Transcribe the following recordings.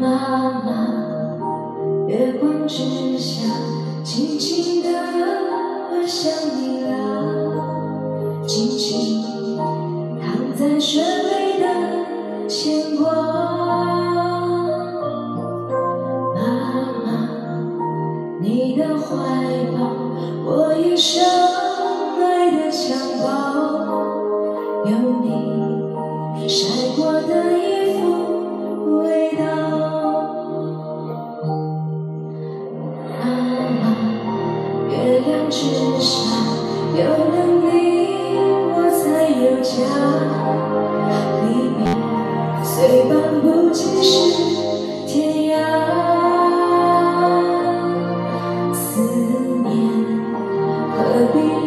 妈妈月光之下静静地我想你了轻轻躺在雪你的怀抱我一生爱的襁褓有你晒过的衣服味道。妈妈月亮之下有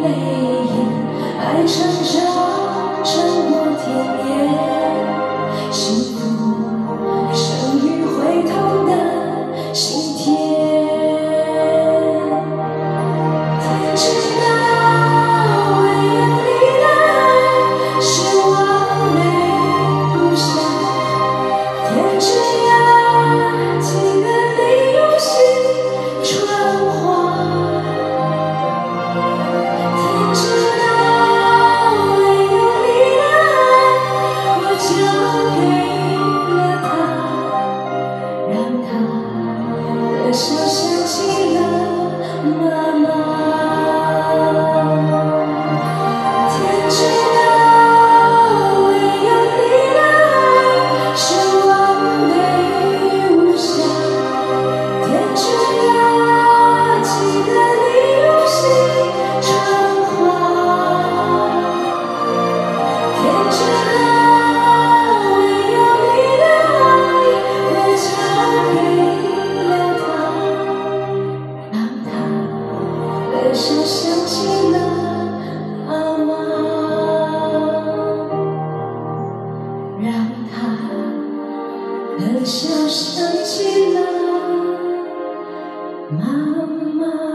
泪眼，爱成长成。笑想起了妈妈。让他的笑，想起了妈妈。